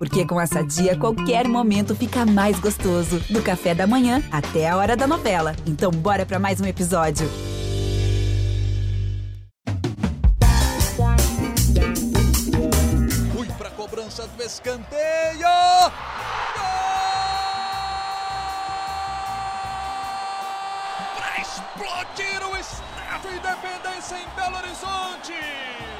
Porque com essa dia, qualquer momento fica mais gostoso. Do café da manhã até a hora da novela. Então, bora para mais um episódio. Fui pra cobrança do escanteio. Para explodir o Estádio Independência em Belo Horizonte.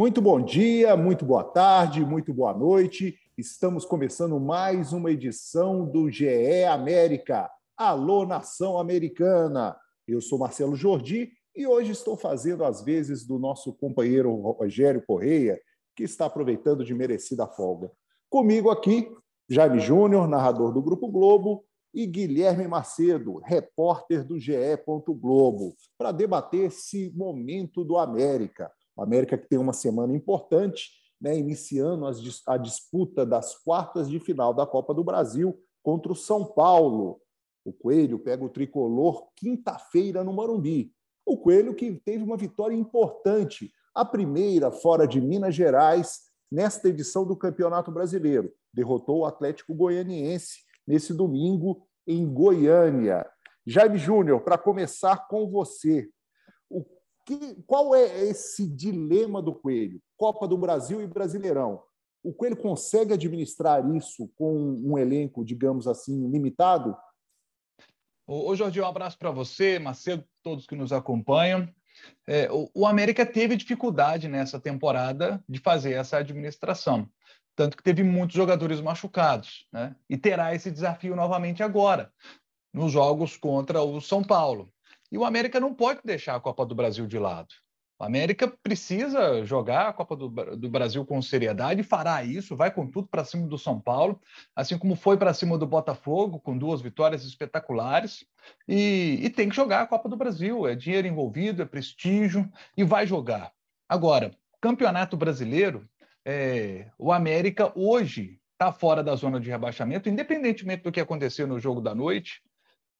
Muito bom dia, muito boa tarde, muito boa noite. Estamos começando mais uma edição do GE América. Alô, nação americana! Eu sou Marcelo Jordi e hoje estou fazendo as vezes do nosso companheiro Rogério Correia, que está aproveitando de merecida folga. Comigo aqui, Jaime Júnior, narrador do Grupo Globo, e Guilherme Macedo, repórter do GE. Globo, para debater esse momento do América. América que tem uma semana importante, né, iniciando a disputa das quartas de final da Copa do Brasil contra o São Paulo. O Coelho pega o tricolor quinta-feira no Morumbi. O Coelho que teve uma vitória importante, a primeira fora de Minas Gerais nesta edição do Campeonato Brasileiro. Derrotou o Atlético Goianiense nesse domingo em Goiânia. Jaime Júnior, para começar com você, que, qual é esse dilema do Coelho? Copa do Brasil e Brasileirão. O Coelho consegue administrar isso com um elenco, digamos assim, limitado? Ô, Jordi, um abraço para você, Macedo, todos que nos acompanham. É, o, o, América teve dificuldade nessa temporada de fazer essa administração, tanto que teve muitos jogadores machucados, né? E terá esse desafio novamente agora, nos jogos contra o São Paulo. E o América não pode deixar a Copa do Brasil de lado. O América precisa jogar a Copa do, do, Brasil com seriedade, fará isso, vai com tudo para cima do São Paulo, assim como foi para cima do Botafogo, com duas vitórias espetaculares, e, e, tem que jogar a Copa do Brasil. É dinheiro envolvido, é prestígio, e vai jogar. Agora, Campeonato Brasileiro, é, o América hoje está fora da zona de rebaixamento, independentemente do que aconteceu no jogo da noite.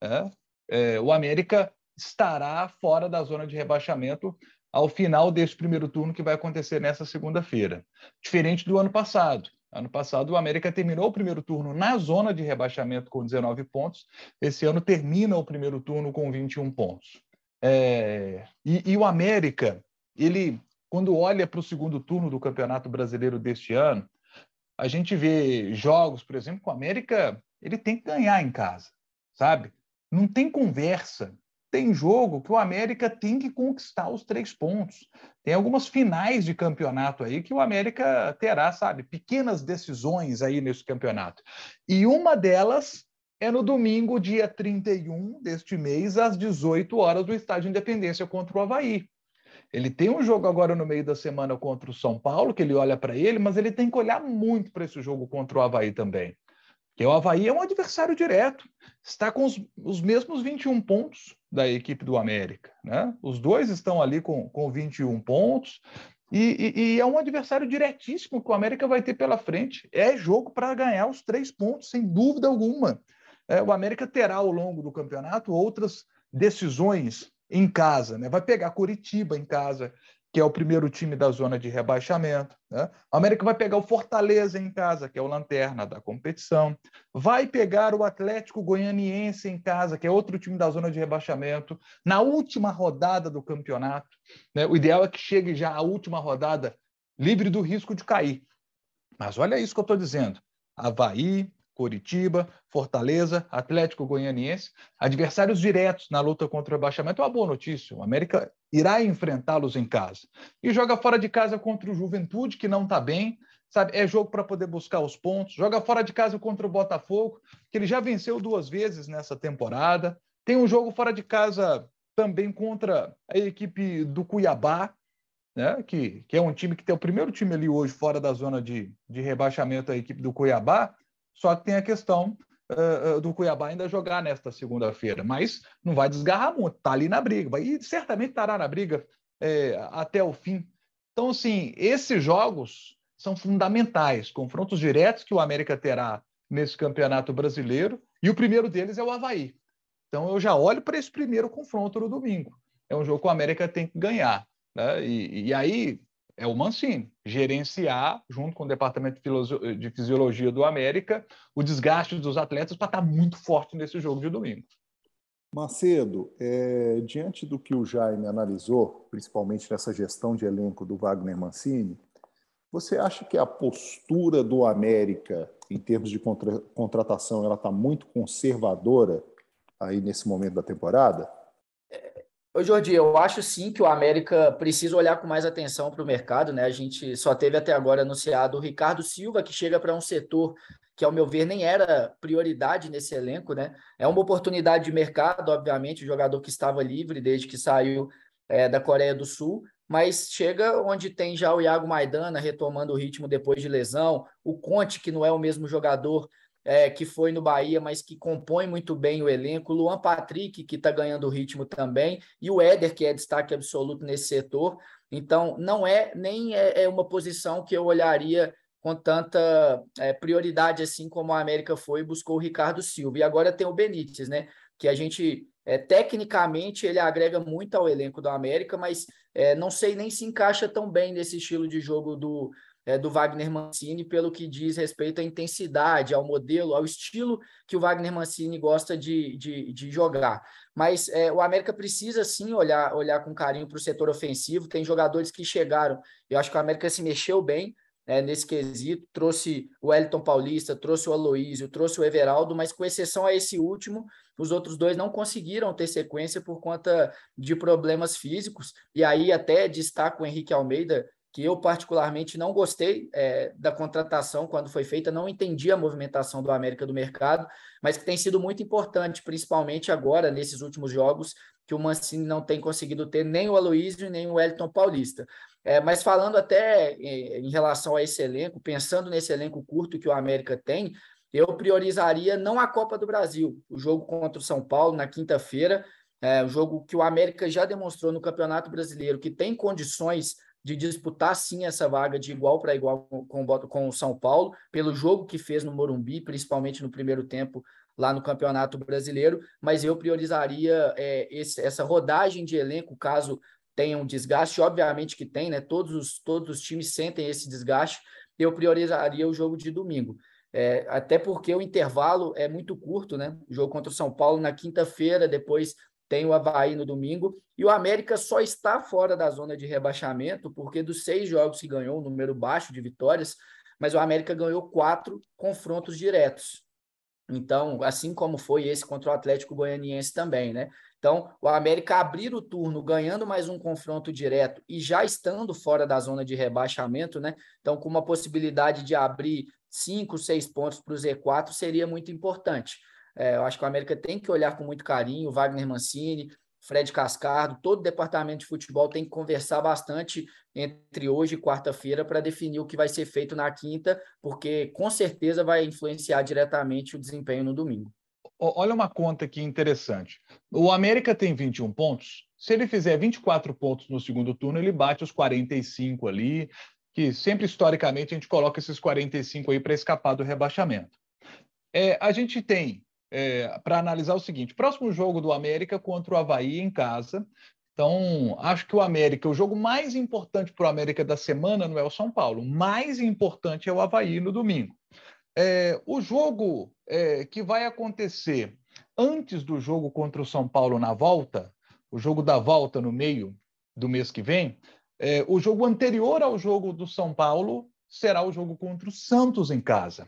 É, é, o América estará fora da zona de rebaixamento ao final deste primeiro turno que vai acontecer nessa segunda-feira. Diferente do ano passado. Ano passado, o América terminou o primeiro turno na zona de rebaixamento com 19 pontos. Esse ano termina o primeiro turno com 21 pontos. É... E, e, o América, ele, quando olha para o segundo turno do Campeonato Brasileiro deste ano, a gente vê jogos, por exemplo, com o América, ele tem que ganhar em casa, sabe? Não tem conversa tem jogo que o América tem que conquistar os três pontos. Tem algumas finais de campeonato aí que o América terá, sabe, pequenas decisões aí nesse campeonato. E uma delas é no domingo, dia 31 deste mês, às 18 horas, do Estádio Independência contra o Havaí. Ele tem um jogo agora no meio da semana contra o São Paulo, que ele olha para ele, mas ele tem que olhar muito para esse jogo contra o Havaí também. Porque o Havaí é um adversário direto, está com os, os mesmos 21 pontos da equipe do América. Né? Os dois estão ali com, com 21 pontos. E, e, e, é um adversário diretíssimo que o América vai ter pela frente. É jogo para ganhar os três pontos, sem dúvida alguma. É, o América terá ao longo do campeonato outras decisões em casa. Né? Vai pegar Curitiba em casa, que é o primeiro time da zona de rebaixamento. Né? O América vai pegar o Fortaleza em casa, que é o lanterna da competição. Vai pegar o Atlético Goianiense em casa, que é outro time da zona de rebaixamento, na última rodada do campeonato. Né? O ideal é que chegue já a última rodada livre do risco de cair. Mas olha isso que eu estou dizendo. Havaí, Coritiba, Fortaleza, Atlético Goianiense, adversários diretos na luta contra o rebaixamento. É uma boa notícia. O América irá enfrentá-los em casa. E joga fora de casa contra o Juventude, que não está bem. Sabe, é jogo para poder buscar os pontos. Joga fora de casa contra o Botafogo, que ele já venceu duas vezes nessa temporada. Tem um jogo fora de casa também contra a equipe do Cuiabá, né? que, que é um time que tem o primeiro time ali hoje fora da zona de, de rebaixamento, a equipe do Cuiabá. Só que tem a questão uh, do Cuiabá ainda jogar nesta segunda-feira, mas não vai desgarrar muito, está ali na briga, e certamente estará na briga é, até o fim. Então, assim, esses jogos são fundamentais, confrontos diretos que o América terá nesse campeonato brasileiro, e o primeiro deles é o Havaí. Então, eu já olho para esse primeiro confronto no domingo. É um jogo que o América tem que ganhar. Né? E, e aí, é o Mancini, gerenciar, junto com o Departamento de Fisiologia do América, o desgaste dos atletas para estar tá muito forte nesse jogo de domingo. Macedo, é, diante do que o Jaime analisou, principalmente nessa gestão de elenco do Wagner Mancini, você acha que a postura do América, em termos de contra, contratação, ela está muito conservadora aí nesse momento da temporada? Ô, Jordi, eu acho sim que o América precisa olhar com mais atenção para o mercado, né? A gente só teve até agora anunciado o Ricardo Silva, que chega para um setor que, ao meu ver, nem era prioridade nesse elenco, né? É uma oportunidade de mercado, obviamente, o jogador que estava livre desde que saiu é, da Coreia do Sul, mas chega onde tem já o Iago Maidana retomando o ritmo depois de lesão, o Conte, que não é o mesmo jogador é, que foi no Bahia, mas que compõe muito bem o elenco, Luan Patrick, que está ganhando ritmo também, e o Éder, que é destaque absoluto nesse setor. Então, não é nem é, é uma posição que eu olharia com tanta é, prioridade assim como a América foi e buscou o Ricardo Silva. E agora tem o Benítez, né? Que a gente, é, tecnicamente, ele agrega muito ao elenco do América, mas é, não sei nem se encaixa tão bem nesse estilo de jogo do, é, do Wagner Mancini pelo que diz respeito à intensidade, ao modelo, ao estilo que o Wagner Mancini gosta de, de, de jogar. Mas é, o América precisa sim olhar, olhar com carinho para o setor ofensivo. Tem jogadores que chegaram. Eu acho que o América se mexeu bem é, nesse quesito. Trouxe o Elton Paulista, trouxe o Aloísio, trouxe o Everaldo, mas com exceção a esse último, os outros dois não conseguiram ter sequência por conta de problemas físicos. E aí até destaco o Henrique Almeida, que eu particularmente não gostei é, da contratação quando foi feita, não entendi a movimentação do América do mercado, mas que tem sido muito importante, principalmente agora, nesses últimos jogos, que o Mancini não tem conseguido ter nem o Aloysio nem o Elton Paulista. É, mas falando até em, em relação a esse elenco, pensando nesse elenco curto que o América tem, eu priorizaria não a Copa do Brasil, o jogo contra o São Paulo na quinta-feira, é, um jogo que o América já demonstrou no Campeonato Brasileiro que tem condições de disputar sim essa vaga de igual para igual com, com o São Paulo, pelo jogo que fez no Morumbi, principalmente no primeiro tempo lá no Campeonato Brasileiro, mas eu priorizaria é, esse, essa rodagem de elenco, caso tenha um desgaste, obviamente que tem, né? Todos os, todos os times sentem esse desgaste, eu priorizaria o jogo de domingo. É, até porque o intervalo é muito curto, né? O jogo contra o São Paulo na quinta-feira, depois tem o Havaí no domingo, e o América só está fora da zona de rebaixamento, porque dos seis jogos que ganhou, um número baixo de vitórias, mas o América ganhou quatro confrontos diretos. Então, assim como foi esse contra o Atlético Goianiense também, né? Então, o América abrir o turno ganhando mais um confronto direto e já estando fora da zona de rebaixamento, né? Então, com uma possibilidade de abrir cinco, seis pontos para o Z4 seria muito importante. É, eu acho que o América tem que olhar com muito carinho, Wagner Mancini, Fred Cascardo, todo o departamento de futebol tem que conversar bastante entre hoje e quarta-feira para definir o que vai ser feito na quinta, porque com certeza vai influenciar diretamente o desempenho no domingo. Olha uma conta aqui interessante. O América tem 21 pontos. Se ele fizer 24 pontos no segundo turno, ele bate os 45 ali, que sempre historicamente a gente coloca esses 45 aí para escapar do rebaixamento. É, a gente tem é, para analisar o seguinte: próximo jogo do América contra o Havaí em casa. Então, acho que o América, o jogo mais importante para o América da semana não é o São Paulo, mais importante é o Havaí no domingo. É, o jogo é, que vai acontecer antes do jogo contra o São Paulo na volta, o jogo da volta no meio do mês que vem, é, o jogo anterior ao jogo do São Paulo será o jogo contra o Santos em casa.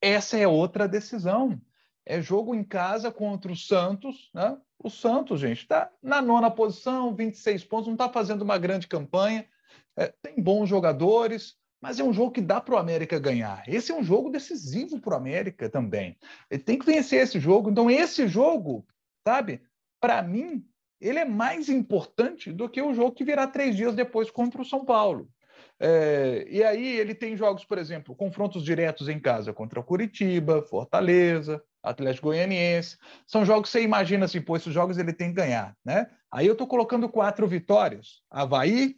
Essa é outra decisão é jogo em casa contra o Santos, né? O Santos, gente, está na nona posição, 26 pontos, não está fazendo uma grande campanha, é, tem bons jogadores, mas é um jogo que dá para o América ganhar. Esse é um jogo decisivo para o América também. Ele tem que vencer esse jogo. Então, esse jogo, sabe, para mim, ele é mais importante do que o jogo que virá três dias depois contra o São Paulo. É, e aí ele tem jogos, por exemplo, confrontos diretos em casa contra Curitiba, Fortaleza, Atlético Goianiense. São jogos que você imagina assim, pô, esses jogos ele tem que ganhar, né? Aí eu estou colocando quatro vitórias: Havaí,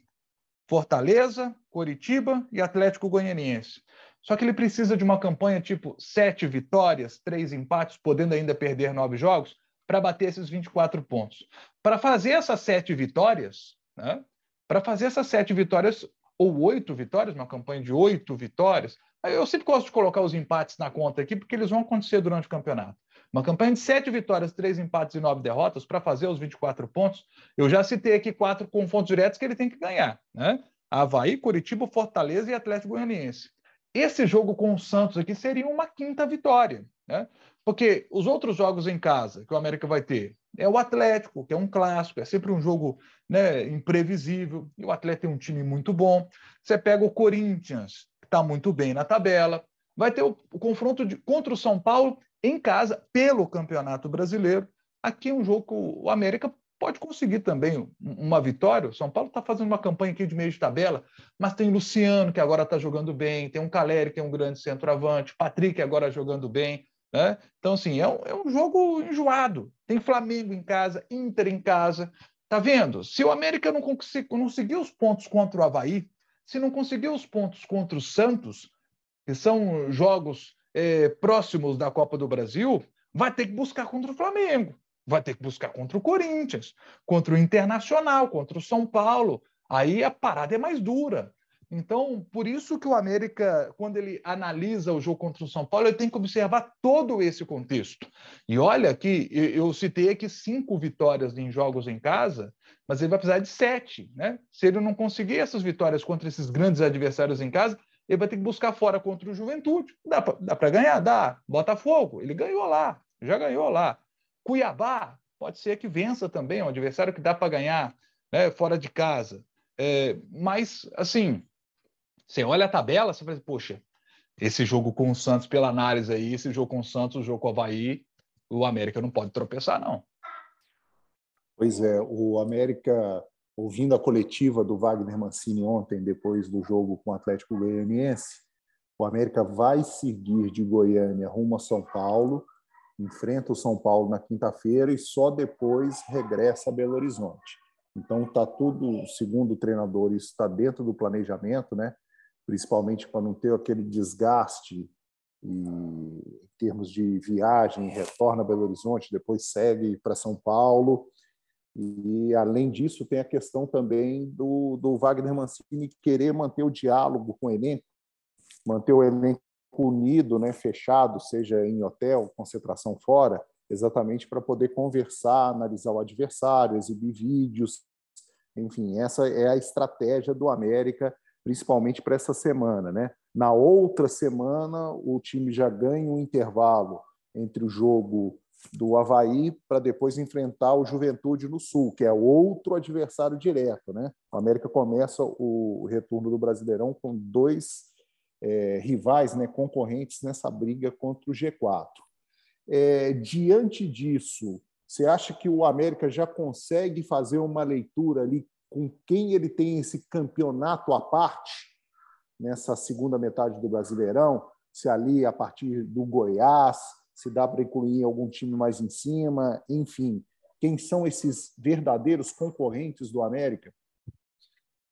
Fortaleza, Coritiba e Atlético Goianiense. Só que ele precisa de uma campanha tipo sete vitórias, três empates, podendo ainda perder nove jogos, para bater esses 24 pontos. Para fazer essas sete vitórias, né? Para fazer essas sete vitórias ou oito vitórias, uma campanha de oito vitórias, eu sempre gosto de colocar os empates na conta aqui, porque eles vão acontecer durante o campeonato. Uma campanha de sete vitórias, três empates e nove derrotas para fazer os 24 pontos. Eu já citei aqui quatro confrontos diretos que ele tem que ganhar, né? Havaí, Curitiba, Fortaleza e Atlético Goianiense. Esse jogo com o Santos aqui seria uma quinta vitória, né? Porque os outros jogos em casa que o América vai ter é o Atlético, que é um clássico, é sempre um jogo né, imprevisível, e o Atlético tem um time muito bom. Você pega o Corinthians, está muito bem na tabela, vai ter o, o confronto de, contra o São Paulo em casa pelo Campeonato Brasileiro. Aqui é um jogo que o América pode conseguir também uma vitória. O São Paulo está fazendo uma campanha aqui de meio de tabela, mas tem Luciano, que agora está jogando bem, tem um Caleri, que é um grande centroavante, Patrick agora jogando bem. Né? Então, assim, é um, é um jogo enjoado. Tem Flamengo em casa, Inter em casa. Tá vendo? Se o América não conseguir os pontos contra o Havaí, se não conseguir os pontos contra o Santos, que são jogos é, próximos da Copa do Brasil, vai ter que buscar contra o Flamengo, vai ter que buscar contra o Corinthians, contra o Internacional, contra o São Paulo. Aí a parada é mais dura. Então, por isso que o América, quando ele analisa o jogo contra o São Paulo, ele tem que observar todo esse contexto. E olha que eu citei aqui cinco vitórias em jogos em casa, mas ele vai precisar de sete, né? Se ele não conseguir essas vitórias contra esses grandes adversários em casa, ele vai ter que buscar fora contra o Juventude. Dá para ganhar? Dá. Botafogo, ele ganhou lá, já ganhou lá. Cuiabá, pode ser que vença também, é um adversário que dá para ganhar né, fora de casa. É, mas, assim, você olha a tabela, você fala, poxa, esse jogo com o Santos, pela análise aí, esse jogo com o Santos, o jogo com o Havaí, o América não pode tropeçar, não. Pois é, o América, ouvindo a coletiva do Wagner Mancini ontem, depois do jogo com o Atlético Goianiense, o América vai seguir de Goiânia rumo a São Paulo, enfrenta o São Paulo na quinta-feira e só depois regressa a Belo Horizonte. Então está tudo, segundo o treinador, isso está dentro do planejamento, né? Principalmente para não ter aquele desgaste e, em termos de viagem, retorna a Belo Horizonte, depois segue para São Paulo. E, além disso, tem a questão também do, do Wagner Mancini querer manter o diálogo com o elenco, manter o elenco unido, né, fechado, seja em hotel, concentração fora, exatamente para poder conversar, analisar o adversário, exibir vídeos. Enfim, essa é a estratégia do América principalmente para essa semana. Né? Na outra semana, o time já ganha um intervalo entre o jogo do Havaí para depois enfrentar o Juventude no Sul, que é outro adversário direto. Né? O América começa o retorno do Brasileirão com dois é, rivais, né, concorrentes nessa briga contra o G4. É, diante disso, você acha que o América já consegue fazer uma leitura ali com quem ele tem esse campeonato à parte, nessa segunda metade do Brasileirão, se ali a partir do Goiás, se dá para incluir algum time mais em cima, enfim, quem são esses verdadeiros concorrentes do América?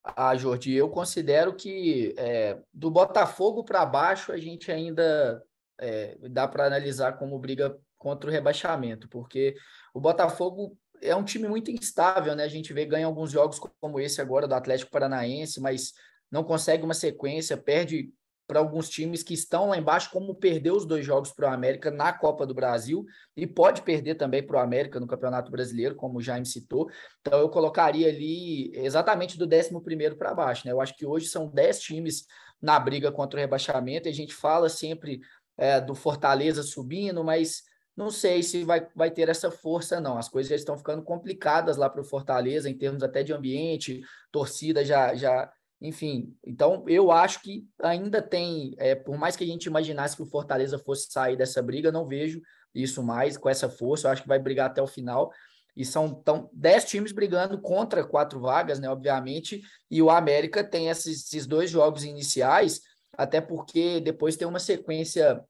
Ah, Jordi, eu considero que é, do Botafogo para baixo a gente ainda é, dá para analisar como briga contra o rebaixamento, porque o Botafogo é um time muito instável, né? A gente vê ganha alguns jogos como esse agora do Atlético Paranaense, mas não consegue uma sequência, perde para alguns times que estão lá embaixo, como perdeu os dois jogos para o América na Copa do Brasil e pode perder também para o América no Campeonato Brasileiro, como o Jaime citou. Então eu colocaria ali exatamente do 11 para baixo, né? Eu acho que hoje são 10 times na briga contra o rebaixamento, e a gente fala sempre é, do Fortaleza subindo, mas não sei se vai, vai ter essa força, não. As coisas já estão ficando complicadas lá para o Fortaleza, em termos até de ambiente, torcida já, já. Enfim, então eu acho que ainda tem, é, por mais que a gente imaginasse que o Fortaleza fosse sair dessa briga, não vejo isso mais com essa força. Eu acho que vai brigar até o final. E são tão, dez times brigando contra quatro vagas, né? Obviamente, e o América tem esses, esses dois jogos iniciais, até porque depois tem uma sequência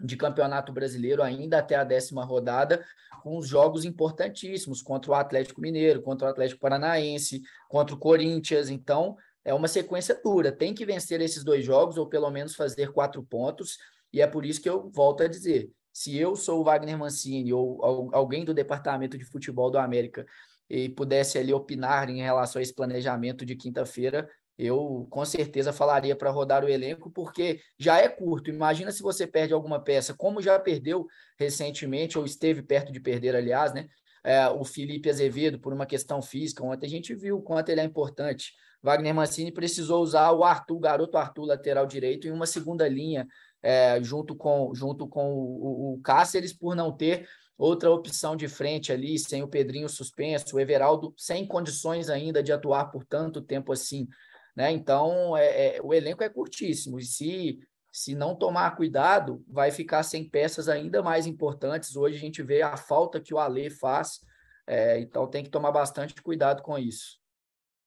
de campeonato brasileiro ainda até a décima rodada, com os jogos importantíssimos contra o Atlético Mineiro, contra o Atlético Paranaense, contra o Corinthians. Então, é uma sequência dura. Tem que vencer esses dois jogos, ou pelo menos fazer quatro pontos. E é por isso que eu volto a dizer: se eu sou o Wagner Mancini ou alguém do departamento de futebol do América e pudesse ali opinar em relação a esse planejamento de quinta-feira, eu com certeza falaria para rodar o elenco, porque já é curto. Imagina se você perde alguma peça, como já perdeu recentemente, ou esteve perto de perder, aliás, né? É, o Felipe Azevedo, por uma questão física. Ontem a gente viu o quanto ele é importante. Wagner Mancini precisou usar o Arthur, garoto Arthur, lateral direito, em uma segunda linha, é, junto com, junto com o, o Cáceres, por não ter outra opção de frente ali, sem o Pedrinho suspenso, o Everaldo sem condições ainda de atuar por tanto tempo assim. Né? Então, é, é, o elenco é curtíssimo. E se, se não tomar cuidado, vai ficar sem peças ainda mais importantes. Hoje a gente vê a falta que o Alê faz. É, então, tem que tomar bastante cuidado com isso.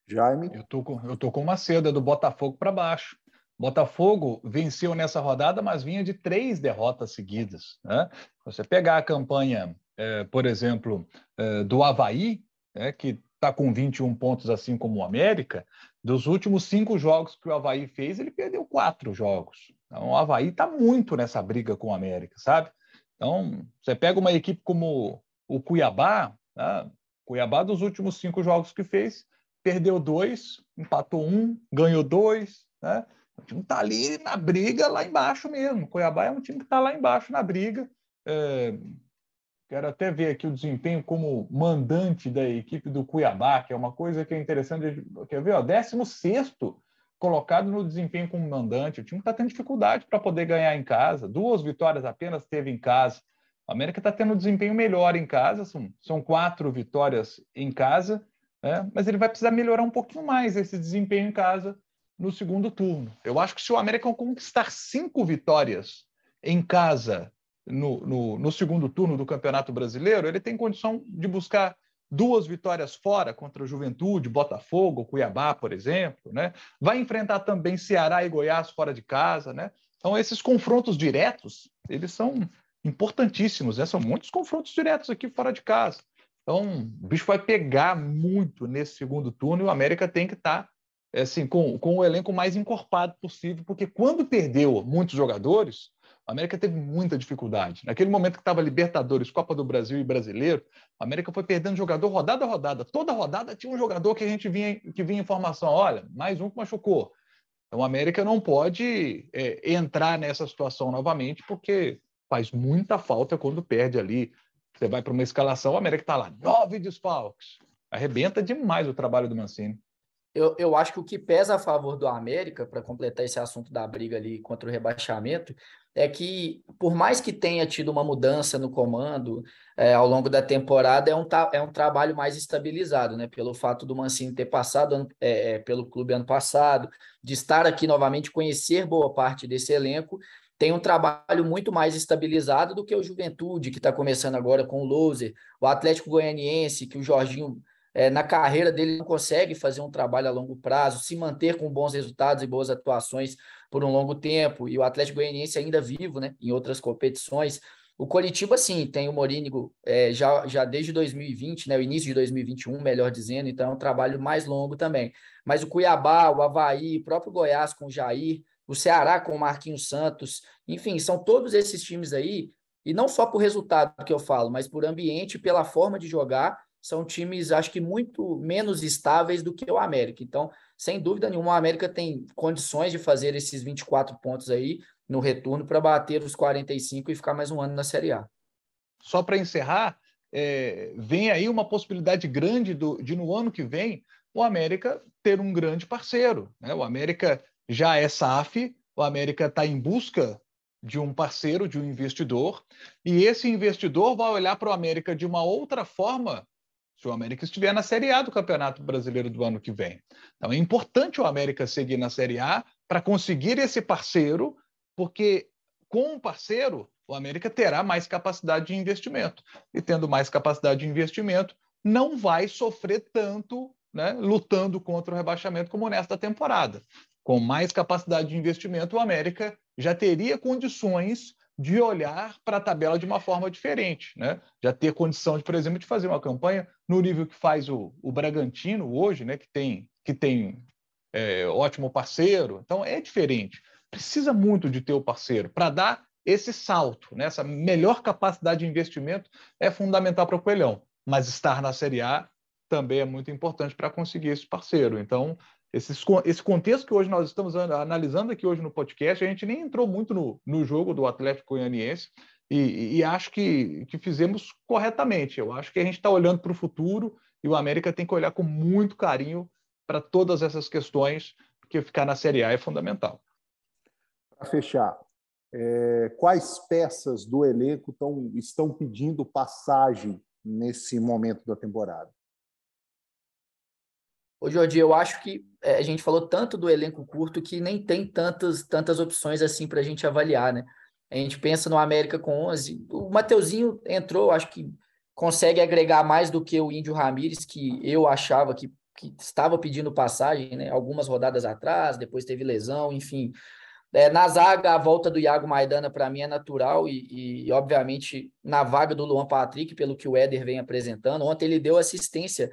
Jaime? Eu tô com, eu tô com uma seda do Botafogo para baixo. Botafogo venceu nessa rodada, mas vinha de três derrotas seguidas. Né? Você pegar a campanha, é, por exemplo, é, do Havaí, é, que está com 21 pontos, assim como o América, dos últimos cinco jogos que o Havaí fez, ele perdeu quatro jogos. Então, o Havaí está muito nessa briga com o América, sabe? Então, você pega uma equipe como o Cuiabá, né? Cuiabá, dos últimos cinco jogos que fez, perdeu dois, empatou um, ganhou dois, né? O time está ali na briga lá embaixo mesmo. Cuiabá é um time que está lá embaixo na briga. É, Quero até ver aqui o desempenho como mandante da equipe do Cuiabá, que é uma coisa que é interessante. Quer ver? Ó, 16 colocado no desempenho como mandante. O time está tendo dificuldade para poder ganhar em casa. Duas vitórias apenas teve em casa. A América está tendo um desempenho melhor em casa. São, são quatro vitórias em casa. Né? Mas ele vai precisar melhorar um pouquinho mais esse desempenho em casa no segundo turno. Eu acho que se o América conquistar cinco vitórias em casa no, no, no, segundo turno do Campeonato Brasileiro, ele tem condição de buscar duas vitórias fora contra o Juventude, Botafogo, Cuiabá, por exemplo, né? Vai enfrentar também Ceará e Goiás fora de casa, né? Então esses confrontos diretos, eles são importantíssimos, né? São muitos confrontos diretos aqui fora de casa. Então, o bicho vai pegar muito nesse segundo turno e o América tem que estar tá, assim, com, com o elenco mais encorpado possível, porque quando perdeu muitos jogadores, a América teve muita dificuldade. Naquele momento que estava Libertadores, Copa do Brasil e Brasileiro, a América foi perdendo jogador rodada a rodada. Toda rodada tinha um jogador que a gente vinha, que vinha informação: olha, mais um que machucou. Então a América não pode é, entrar nessa situação novamente, porque faz muita falta quando perde ali. Você vai para uma escalação, a América está lá, nove desfalques. Arrebenta demais o trabalho do Mancini. Eu, eu acho que o que pesa a favor do América, para completar esse assunto da briga ali contra o rebaixamento, é que, por mais que tenha tido uma mudança no comando é, ao longo da temporada, é um, é um trabalho mais estabilizado, né? Pelo fato do Mancini ter passado é, é, pelo clube ano passado, de estar aqui novamente, conhecer boa parte desse elenco, tem um trabalho muito mais estabilizado do que o Juventude, que está começando agora com o Loser, o Atlético Goianiense, que o Jorginho é, na carreira dele não consegue fazer um trabalho a longo prazo, se manter com bons resultados e boas atuações por um longo tempo, e o Atlético Goianiense ainda vivo né, em outras competições. O Coritiba, sim, tem o Morínigo é, já, já desde 2020, né, o início de 2021, melhor dizendo, então é um trabalho mais longo também. Mas o Cuiabá, o Havaí, o próprio Goiás com o Jair, o Ceará com o Marquinhos Santos, enfim, são todos esses times aí, e não só por resultado que eu falo, mas por ambiente, pela forma de jogar, são times, acho que muito menos estáveis do que o América. Então, sem dúvida nenhuma, o América tem condições de fazer esses 24 pontos aí no retorno para bater os 45 e ficar mais um ano na Série A. Só para encerrar, é, vem aí uma possibilidade grande do, de, no ano que vem, o América ter um grande parceiro. Né? O América já é SAF, o América está em busca de um parceiro, de um investidor, e esse investidor vai olhar para o América de uma outra forma se o América estiver na Série A do Campeonato Brasileiro do ano que vem. Então é importante o América seguir na Série A para conseguir esse parceiro, porque com o parceiro o América terá mais capacidade de investimento. E tendo mais capacidade de investimento, não vai sofrer tanto né, lutando contra o rebaixamento como nesta temporada. Com mais capacidade de investimento, o América já teria condições de olhar para a tabela de uma forma diferente, né? Já ter condição, de, por exemplo, de fazer uma campanha no nível que faz o, o Bragantino hoje, né? Que tem, que tem é, ótimo parceiro. Então é diferente. Precisa muito de ter o parceiro para dar esse salto, né? essa melhor capacidade de investimento é fundamental para o Coelhão. Mas estar na Série A também é muito importante para conseguir esse parceiro. Então, esse, esse contexto que hoje nós estamos analisando aqui hoje no podcast, a gente nem entrou muito no, no jogo do Atlético Goianiense e, e acho que, que fizemos corretamente. Eu acho que a gente está olhando para o futuro e o América tem que olhar com muito carinho para todas essas questões, porque ficar na Série A é fundamental. Para fechar, é, quais peças do elenco tão, estão pedindo passagem nesse momento da temporada? Ô, Jordi, eu acho que é, a gente falou tanto do elenco curto que nem tem tantas, tantas opções assim para a gente avaliar, né? A gente pensa no América com 11. O Mateuzinho entrou, acho que consegue agregar mais do que o Índio Ramírez, que eu achava que, que estava pedindo passagem, né? Algumas rodadas atrás, depois teve lesão, enfim. É, na zaga, a volta do Iago Maidana, para mim, é natural e, e, obviamente, na vaga do Luan Patrick, pelo que o Éder vem apresentando. Ontem ele deu assistência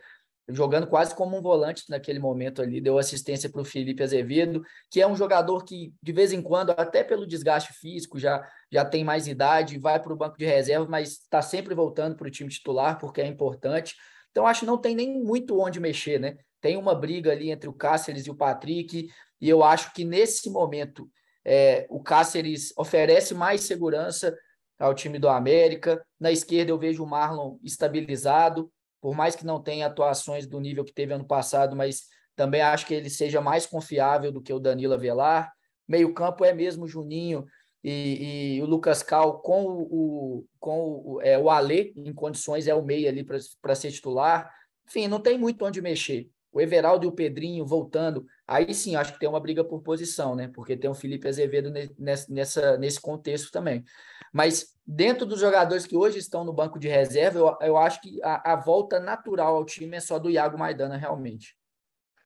jogando quase como um volante naquele momento ali, deu assistência para o Felipe Azevedo, que é um jogador que, de vez em quando, até pelo desgaste físico, já, já tem mais idade, vai para o banco de reserva, mas está sempre voltando para o time titular, porque é importante. Então, acho que não tem nem muito onde mexer, né? Tem uma briga ali entre o Cáceres e o Patrick, e eu acho que nesse momento é, o Cáceres oferece mais segurança ao time do América. Na esquerda eu vejo o Marlon estabilizado, por mais que não tenha atuações do nível que teve ano passado, mas também acho que ele seja mais confiável do que o Danilo Avelar. Meio campo é mesmo Juninho e, e, o Lucas Cal com o, com o, é, o Alê em condições é o meio ali para ser titular. Enfim, não tem muito onde mexer. O Everaldo e o Pedrinho voltando, aí sim acho que tem uma briga por posição, né? Porque tem o Felipe Azevedo nessa, nesse contexto também. Mas dentro dos jogadores que hoje estão no banco de reserva, eu, eu acho que a, a volta natural ao time é só do Iago Maidana, realmente.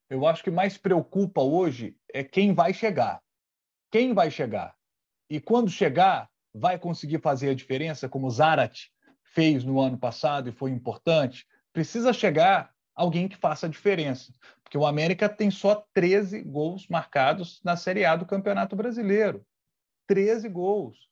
Eu acho que mais preocupa hoje é quem vai chegar. Quem vai chegar? E quando chegar, vai conseguir fazer a diferença, como o Zarat fez no ano passado e foi importante? Precisa chegar alguém que faça a diferença. Porque o América tem só 13 gols marcados na Série A do Campeonato Brasileiro. 13 gols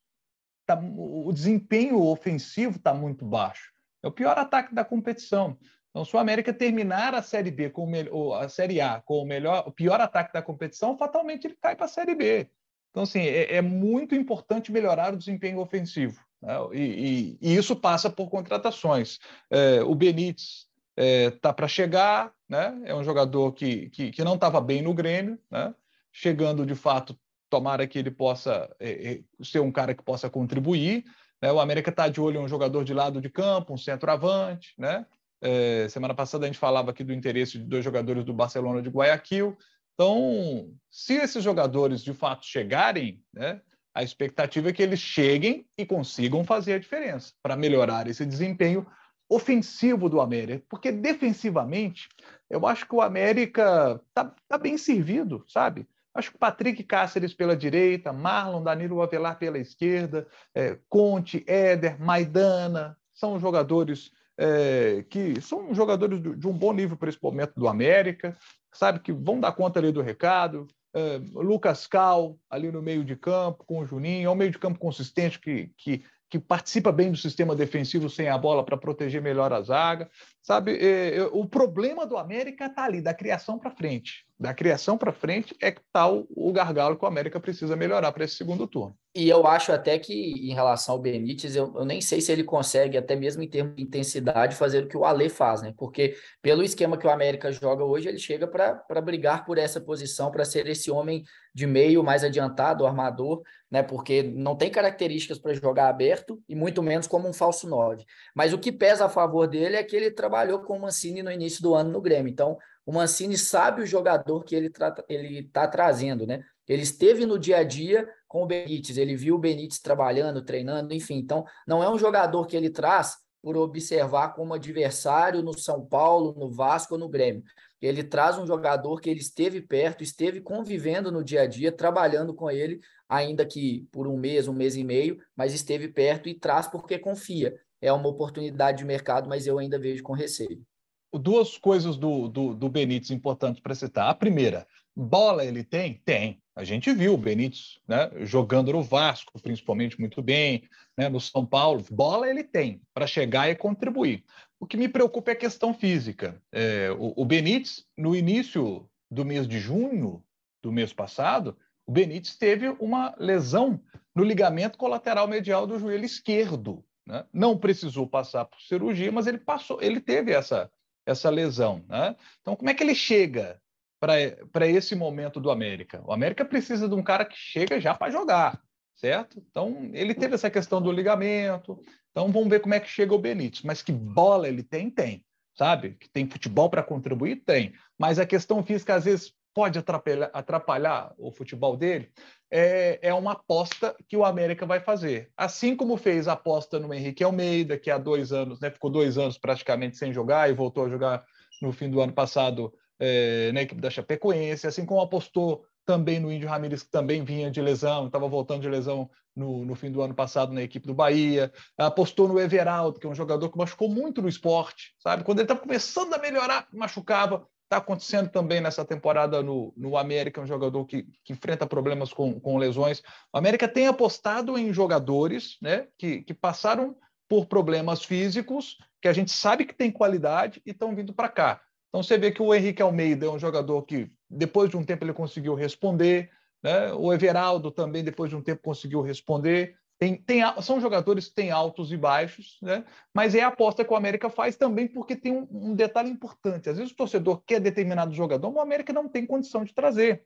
tá, o desempenho ofensivo está muito baixo. É o pior ataque da competição. Então, se o América terminar a Série B com o a Série A com o melhor, o pior ataque da competição, fatalmente ele cai para a Série B. Então, assim, é, é, muito importante melhorar o desempenho ofensivo. Né? E, e, e, isso passa por contratações. É, o Benítez é, tá para chegar, né? é um jogador que, que, que não estava bem no Grêmio, né? chegando de fato tomara que ele possa é, é, ser um cara que possa contribuir. Né? O América está de olho em um jogador de lado de campo, um centroavante. Né? É, semana passada a gente falava aqui do interesse de dois jogadores do Barcelona de Guayaquil. Então, se esses jogadores de fato chegarem, né, a expectativa é que eles cheguem e consigam fazer a diferença para melhorar esse desempenho ofensivo do América, porque defensivamente eu acho que o América está tá bem servido, sabe? Acho que Patrick Cáceres pela direita, Marlon Danilo Avelar pela esquerda, é, Conte, Éder, Maidana, são jogadores é, que são jogadores de, de, um bom nível para esse momento do América, sabe que vão dar conta ali do recado. É, Lucas Cal ali no meio de campo com o Juninho, é um meio de campo consistente que, que que participa bem do sistema defensivo sem a bola para proteger melhor a zaga. Sabe, é, é, o problema do América está ali, da criação para frente. Da criação para frente é que está o, o gargalo que o América precisa melhorar para esse segundo turno. E eu acho até que, em relação ao Benítez, eu, eu, nem sei se ele consegue, até mesmo em termos de intensidade, fazer o que o Ale faz, né? Porque pelo esquema que o América joga hoje, ele chega para brigar por essa posição, para ser esse homem de meio mais adiantado, armador, né? Porque não tem características para jogar aberto e muito menos como um falso 9. Mas o que pesa a favor dele é que ele trabalhou com o Mancini no início do ano no Grêmio. Então, o Mancini sabe o jogador que ele está ele tá trazendo, né? Ele esteve no dia a dia com o Benítez, ele viu o Benítez trabalhando, treinando, enfim. Então, não é um jogador que ele traz por observar como adversário no São Paulo, no Vasco ou no Grêmio. Ele traz um jogador que ele esteve perto, esteve convivendo no dia a dia, trabalhando com ele ainda que por um mês, um mês e meio, mas esteve perto e traz porque confia. É uma oportunidade de mercado, mas eu ainda vejo com receio. Duas coisas do, do, do Benítez importantes para citar. A primeira, bola ele tem? Tem. A gente viu o Benítez né, jogando no Vasco, principalmente muito bem, né, no São Paulo. Bola ele tem para chegar e contribuir. O que me preocupa é a questão física. É, o, o Benítez, no início do mês de junho do mês passado, o Benítez teve uma lesão no ligamento colateral medial do joelho esquerdo. Né? Não precisou passar por cirurgia, mas ele passou, ele teve essa, essa lesão. Né? Então, como é que ele chega para esse momento do América? O América precisa de um cara que chega já para jogar, certo? Então, ele teve essa questão do ligamento. Então, vamos ver como é que chega o Benítez. Mas que bola ele tem? Tem. Sabe? Que tem futebol para contribuir? Tem. Mas a questão física, às vezes, pode atrapalhar, atrapalhar o futebol dele, é, é, uma aposta que o América vai fazer. Assim como fez a aposta no Henrique Almeida, que há dois anos, né, ficou dois anos praticamente sem jogar e voltou a jogar no fim do ano passado é, na equipe da Chapecoense, assim como apostou também no Índio Ramírez, que também vinha de lesão, estava voltando de lesão no, no, fim do ano passado na equipe do Bahia, apostou no Everaldo, que é um jogador que machucou muito no esporte, sabe? Quando ele estava começando a melhorar, machucava, Está acontecendo também nessa temporada no, no América, um jogador que, que enfrenta problemas com, com lesões. O América tem apostado em jogadores né, que, que passaram por problemas físicos, que a gente sabe que tem qualidade e estão vindo para cá. Então você vê que o Henrique Almeida é um jogador que, depois de um tempo, ele conseguiu responder. Né? O Everaldo também, depois de um tempo, conseguiu responder. Tem, tem, são jogadores que têm altos e baixos, né? mas é a aposta que o América faz também porque tem um, um, detalhe importante. Às vezes o torcedor quer determinado jogador, mas o América não tem condição de trazer.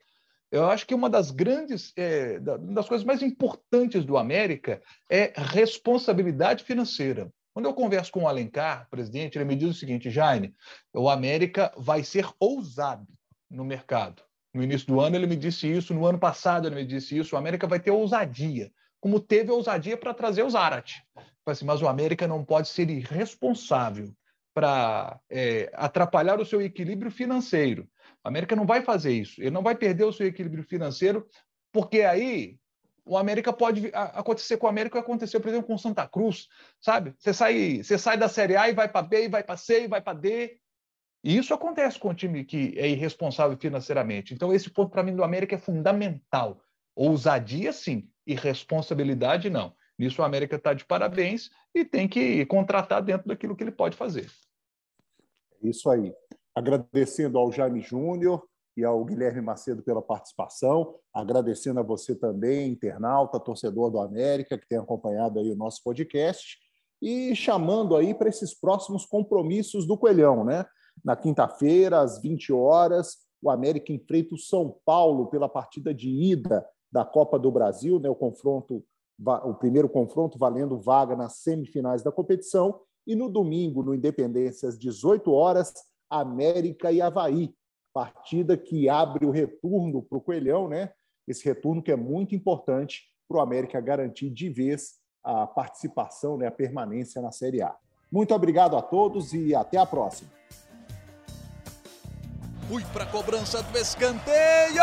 Eu acho que uma das grandes, é, das coisas mais importantes do América é responsabilidade financeira. Quando eu converso com o Alencar, presidente, ele me diz o seguinte, Jaime, o América vai ser ousado no mercado. No início do ano ele me disse isso, no ano passado ele me disse isso, o América vai ter ousadia como teve ousadia para trazer o Zarat. Assim, mas o América não pode ser irresponsável para é, atrapalhar o seu equilíbrio financeiro. O América não vai fazer isso. Ele não vai perder o seu equilíbrio financeiro, porque aí o América pode acontecer com o América, aconteceu, por exemplo, com o Santa Cruz, sabe? Você sai, você sai da Série A e vai para B, e vai para C, e vai para D. E isso acontece com o time que é irresponsável financeiramente. Então, esse ponto, para mim, do América é fundamental. Ousadia, sim, e responsabilidade não. Nisso o América está de parabéns e tem que contratar dentro daquilo que ele pode fazer. Isso aí. Agradecendo ao Jaime Júnior e ao Guilherme Macedo pela participação, agradecendo a você também, internauta, torcedor do América, que tem acompanhado aí o nosso podcast, e chamando aí para esses próximos compromissos do Coelhão, né? Na quinta-feira, às 20 horas, o América enfrenta o São Paulo pela partida de ida da Copa do Brasil, né, o confronto, o primeiro confronto valendo vaga nas semifinais da competição, e no domingo, no Independência, às 18 horas, América e Havaí, partida que abre o retorno para o Coelhão, né? Esse retorno que é muito importante para o América garantir de vez a participação, né, a permanência na Série A. Muito obrigado a todos e até a próxima. Fui para a cobrança do escanteio.